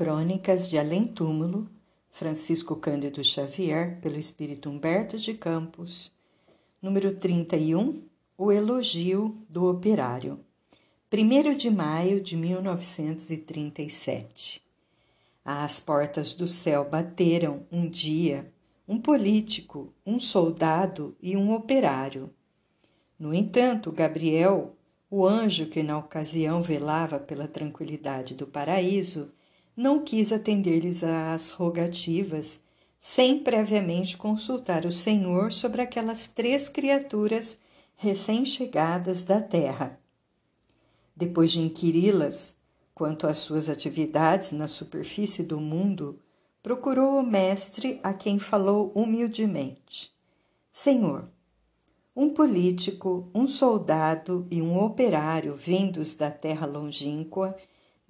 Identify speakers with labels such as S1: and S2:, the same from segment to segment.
S1: Crônicas de Além Túmulo, Francisco Cândido Xavier, pelo Espírito Humberto de Campos. Número 31, O Elogio do Operário. 1 de maio de 1937. Às portas do céu bateram um dia um político, um soldado e um operário. No entanto, Gabriel, o anjo que na ocasião velava pela tranquilidade do paraíso, não quis atender-lhes às rogativas sem previamente consultar o Senhor sobre aquelas três criaturas recém-chegadas da terra. Depois de inquiri-las quanto às suas atividades na superfície do mundo, procurou o mestre a quem falou humildemente: Senhor, um político, um soldado e um operário vindos da terra longínqua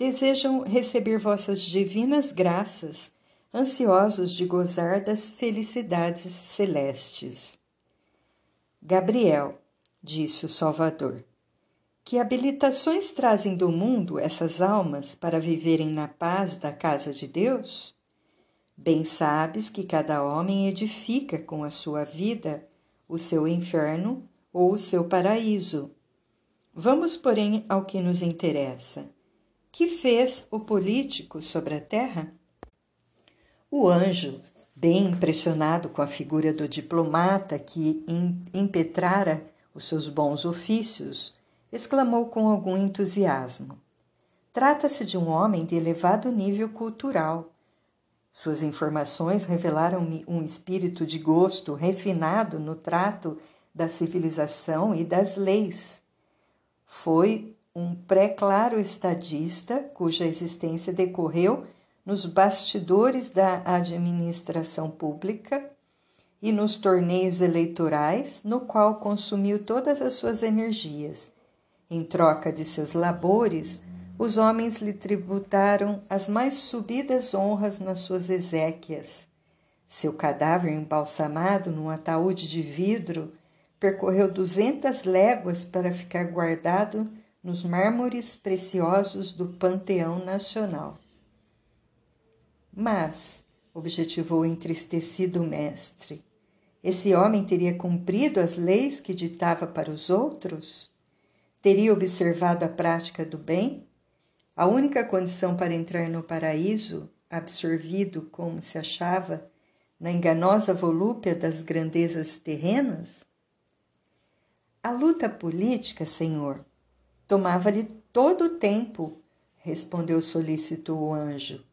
S1: desejam receber vossas divinas graças, ansiosos de gozar das felicidades celestes. Gabriel, disse o Salvador, que habilitações trazem do mundo essas almas para viverem na paz da casa de Deus? Bem sabes que cada homem edifica com a sua vida o seu inferno ou o seu paraíso. Vamos, porém, ao que nos interessa que fez o político sobre a terra? O anjo, bem impressionado com a figura do diplomata que impetrara os seus bons ofícios, exclamou com algum entusiasmo: Trata-se de um homem de elevado nível cultural. Suas informações revelaram-me um espírito de gosto refinado no trato da civilização e das leis. Foi um pré-claro estadista cuja existência decorreu nos bastidores da administração pública e nos torneios eleitorais, no qual consumiu todas as suas energias. Em troca de seus labores, os homens lhe tributaram as mais subidas honras nas suas exéquias. Seu cadáver embalsamado num ataúde de vidro percorreu duzentas léguas para ficar guardado nos mármores preciosos do Panteão Nacional. Mas, objetivou entristecido o mestre, esse homem teria cumprido as leis que ditava para os outros? Teria observado a prática do bem? A única condição para entrar no paraíso, absorvido como se achava na enganosa volúpia das grandezas terrenas? A luta política, Senhor, Tomava-lhe todo o tempo, respondeu solícito o anjo.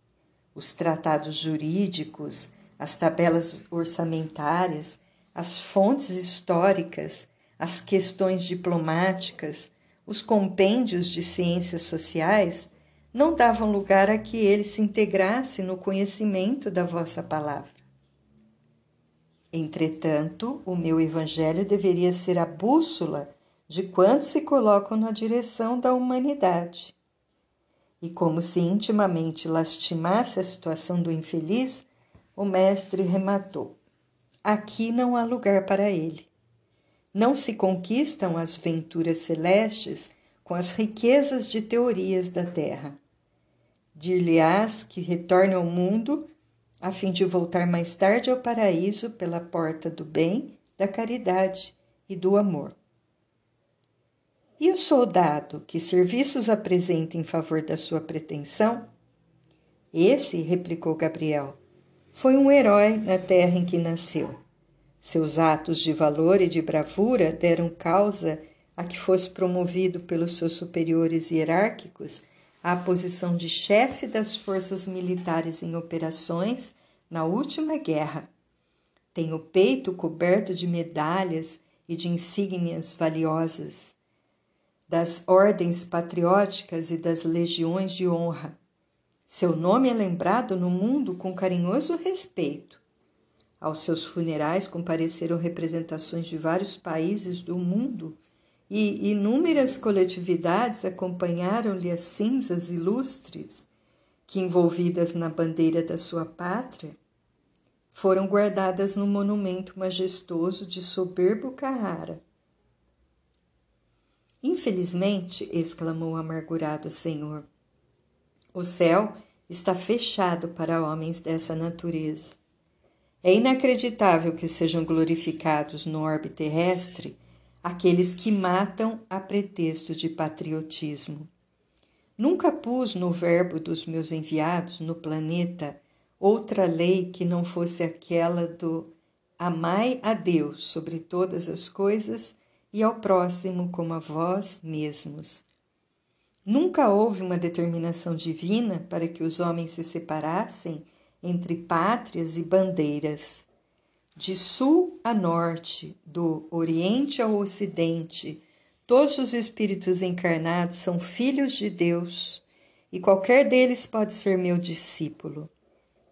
S1: Os tratados jurídicos, as tabelas orçamentárias, as fontes históricas, as questões diplomáticas, os compêndios de ciências sociais não davam lugar a que ele se integrasse no conhecimento da vossa palavra. Entretanto, o meu evangelho deveria ser a bússola de quantos se colocam na direção da humanidade. E como se intimamente lastimasse a situação do infeliz, o mestre rematou: Aqui não há lugar para ele. Não se conquistam as venturas celestes com as riquezas de teorias da terra. Dir-lhe-ás que retorne ao mundo a fim de voltar mais tarde ao paraíso pela porta do bem, da caridade e do amor. E o soldado, que serviços apresenta em favor da sua pretensão? Esse, replicou Gabriel, foi um herói na terra em que nasceu. Seus atos de valor e de bravura deram causa a que fosse promovido pelos seus superiores hierárquicos à posição de chefe das forças militares em operações na última guerra. Tem o peito coberto de medalhas e de insígnias valiosas das ordens patrióticas e das legiões de honra. Seu nome é lembrado no mundo com carinhoso respeito. Aos seus funerais compareceram representações de vários países do mundo e inúmeras coletividades acompanharam-lhe as cinzas ilustres que, envolvidas na bandeira da sua pátria, foram guardadas no monumento majestoso de soberbo Carrara, Infelizmente, exclamou o amargurado senhor, o céu está fechado para homens dessa natureza. É inacreditável que sejam glorificados no orbe terrestre aqueles que matam a pretexto de patriotismo. Nunca pus no verbo dos meus enviados no planeta outra lei que não fosse aquela do amai a Deus sobre todas as coisas e ao próximo como a vós mesmos. Nunca houve uma determinação divina para que os homens se separassem entre pátrias e bandeiras. De sul a norte, do oriente ao ocidente, todos os espíritos encarnados são filhos de Deus e qualquer deles pode ser meu discípulo.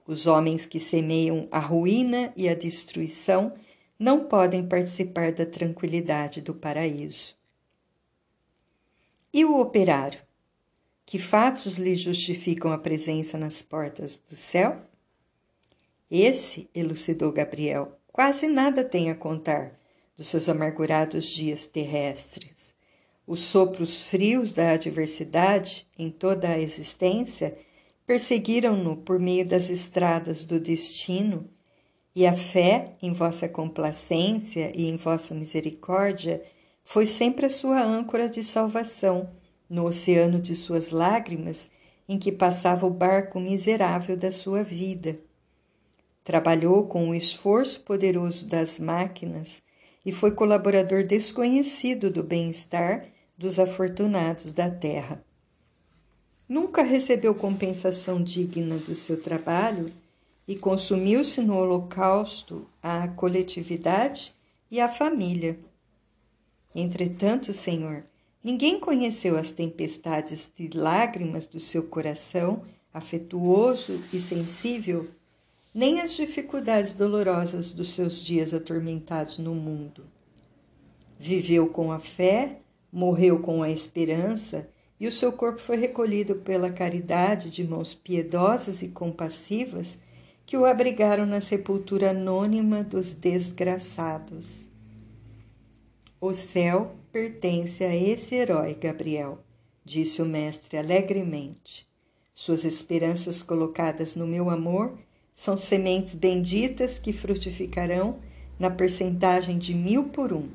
S1: Os homens que semeiam a ruína e a destruição não podem participar da tranquilidade do paraíso. E o operário? Que fatos lhe justificam a presença nas portas do céu? Esse, elucidou Gabriel, quase nada tem a contar dos seus amargurados dias terrestres. Os sopros frios da adversidade em toda a existência perseguiram-no por meio das estradas do destino, e a fé em vossa complacência e em vossa misericórdia foi sempre a sua âncora de salvação no oceano de suas lágrimas em que passava o barco miserável da sua vida. Trabalhou com o esforço poderoso das máquinas e foi colaborador desconhecido do bem-estar dos afortunados da terra. Nunca recebeu compensação digna do seu trabalho e consumiu-se no holocausto à coletividade e à família. Entretanto, Senhor, ninguém conheceu as tempestades de lágrimas do seu coração afetuoso e sensível nem as dificuldades dolorosas dos seus dias atormentados no mundo. Viveu com a fé, morreu com a esperança, e o seu corpo foi recolhido pela caridade de mãos piedosas e compassivas que o abrigaram na sepultura anônima dos desgraçados. O céu pertence a esse herói, Gabriel, disse o mestre alegremente. Suas esperanças colocadas no meu amor são sementes benditas que frutificarão na percentagem de mil por um.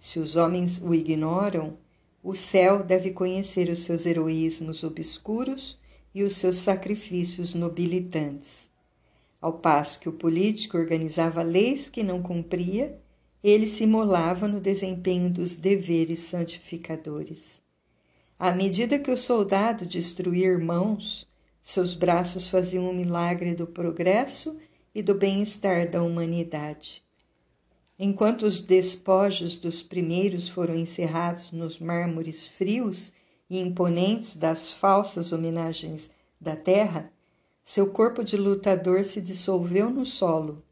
S1: Se os homens o ignoram, o céu deve conhecer os seus heroísmos obscuros e os seus sacrifícios nobilitantes. Ao passo que o político organizava leis que não cumpria, ele se imolava no desempenho dos deveres santificadores. À medida que o soldado destruía irmãos, seus braços faziam o milagre do progresso e do bem-estar da humanidade. Enquanto os despojos dos primeiros foram encerrados nos mármores frios e imponentes das falsas homenagens da terra, seu corpo de lutador se dissolveu no solo,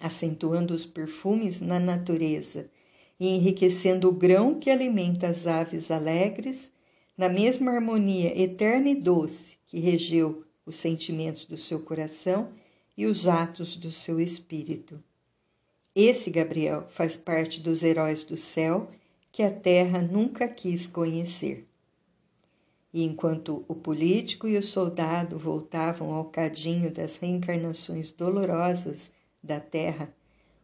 S1: acentuando os perfumes na natureza e enriquecendo o grão que alimenta as aves alegres na mesma harmonia eterna e doce que regeu os sentimentos do seu coração e os atos do seu espírito. Esse Gabriel faz parte dos heróis do céu que a terra nunca quis conhecer. E enquanto o político e o soldado voltavam ao cadinho das reencarnações dolorosas da terra,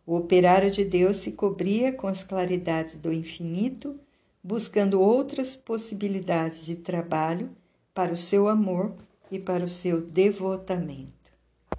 S1: o operário de Deus se cobria com as claridades do infinito buscando outras possibilidades de trabalho para o seu amor e para o seu devotamento.